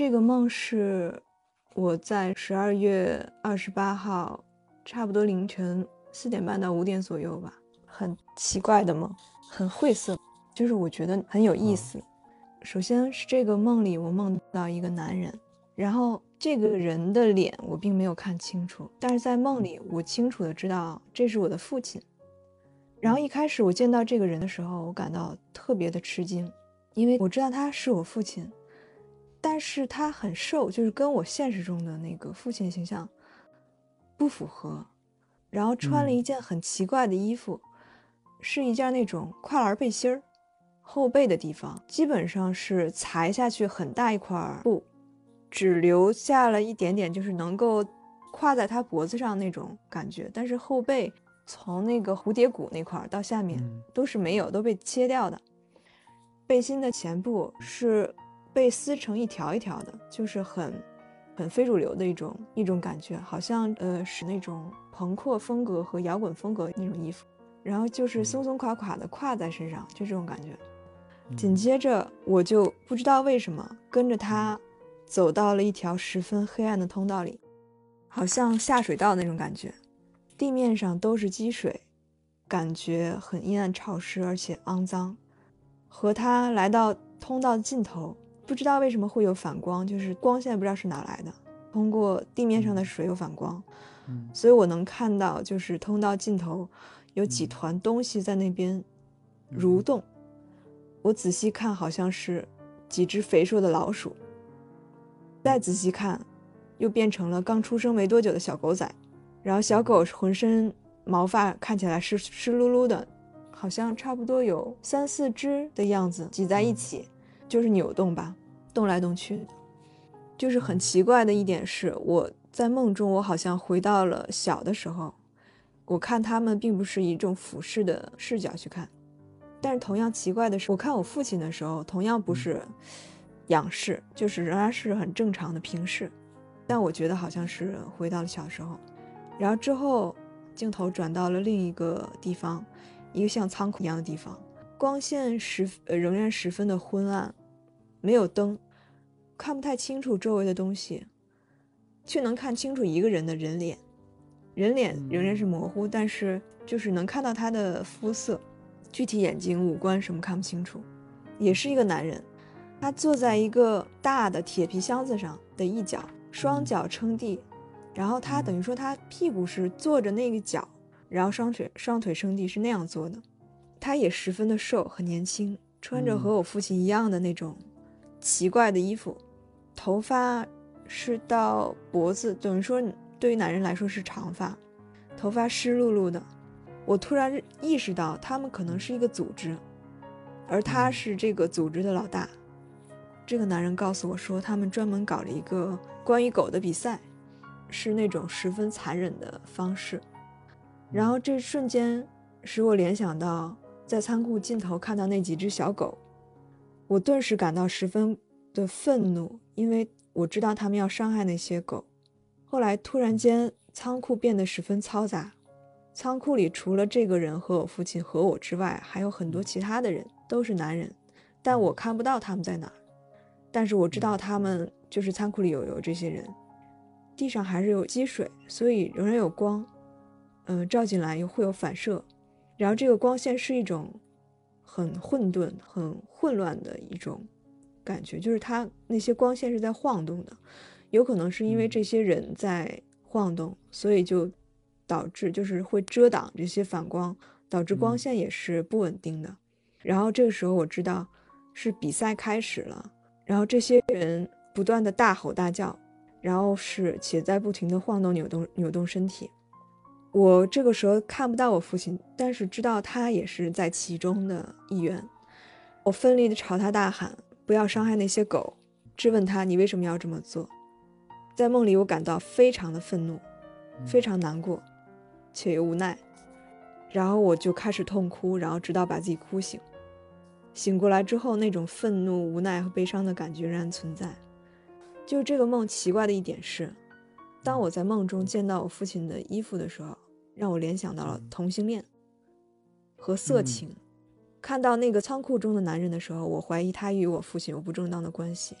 这个梦是我在十二月二十八号，差不多凌晨四点半到五点左右吧，很奇怪的梦，很晦涩，就是我觉得很有意思。首先是这个梦里，我梦到一个男人，然后这个人的脸我并没有看清楚，但是在梦里我清楚的知道这是我的父亲。然后一开始我见到这个人的时候，我感到特别的吃惊，因为我知道他是我父亲。但是他很瘦，就是跟我现实中的那个父亲形象不符合。然后穿了一件很奇怪的衣服，是一件那种跨栏背心儿，后背的地方基本上是裁下去很大一块布，只留下了一点点，就是能够挎在他脖子上那种感觉。但是后背从那个蝴蝶骨那块到下面都是没有，都被切掉的。背心的前部是。被撕成一条一条的，就是很，很非主流的一种一种感觉，好像呃是那种朋克风格和摇滚风格那种衣服，然后就是松松垮垮的挎在身上，就这种感觉。紧接着我就不知道为什么跟着他走到了一条十分黑暗的通道里，好像下水道那种感觉，地面上都是积水，感觉很阴暗潮湿而且肮脏。和他来到通道的尽头。不知道为什么会有反光，就是光线不知道是哪来的，通过地面上的水有反光，嗯，所以我能看到就是通道尽头有几团东西在那边蠕动，我仔细看好像是几只肥硕的老鼠，再仔细看又变成了刚出生没多久的小狗仔，然后小狗浑身毛发看起来湿湿漉漉的，好像差不多有三四只的样子挤在一起，就是扭动吧。动来动去的，就是很奇怪的一点是，我在梦中，我好像回到了小的时候。我看他们并不是以一种俯视的视角去看，但是同样奇怪的是，我看我父亲的时候，同样不是仰视，就是仍然是很正常的平视。但我觉得好像是回到了小时候。然后之后镜头转到了另一个地方，一个像仓库一样的地方，光线十呃仍然十分的昏暗。没有灯，看不太清楚周围的东西，却能看清楚一个人的人脸。人脸仍然是模糊，但是就是能看到他的肤色，具体眼睛、五官什么看不清楚。也是一个男人，他坐在一个大的铁皮箱子上的一角，双脚撑地，然后他等于说他屁股是坐着那个脚，然后双腿双腿撑地是那样坐的。他也十分的瘦，很年轻，穿着和我父亲一样的那种。奇怪的衣服，头发是到脖子，等于说对于男人来说是长发，头发湿漉漉的。我突然意识到他们可能是一个组织，而他是这个组织的老大。这个男人告诉我说，他们专门搞了一个关于狗的比赛，是那种十分残忍的方式。然后这瞬间使我联想到在仓库尽头看到那几只小狗。我顿时感到十分的愤怒，因为我知道他们要伤害那些狗。后来突然间，仓库变得十分嘈杂。仓库里除了这个人和我父亲和我之外，还有很多其他的人，都是男人，但我看不到他们在哪儿。但是我知道他们就是仓库里有有这些人。地上还是有积水，所以仍然有光，嗯，照进来又会有反射，然后这个光线是一种。很混沌、很混乱的一种感觉，就是它那些光线是在晃动的，有可能是因为这些人在晃动，所以就导致就是会遮挡这些反光，导致光线也是不稳定的。然后这个时候我知道是比赛开始了，然后这些人不断的大吼大叫，然后是且在不停的晃动、扭动、扭动身体。我这个时候看不到我父亲，但是知道他也是在其中的一员。我奋力地朝他大喊：“不要伤害那些狗！”质问他：“你为什么要这么做？”在梦里，我感到非常的愤怒，非常难过，且又无奈。然后我就开始痛哭，然后直到把自己哭醒。醒过来之后，那种愤怒、无奈和悲伤的感觉仍然存在。就这个梦奇怪的一点是。当我在梦中见到我父亲的衣服的时候，让我联想到了同性恋和色情。看到那个仓库中的男人的时候，我怀疑他与我父亲有不正当的关系。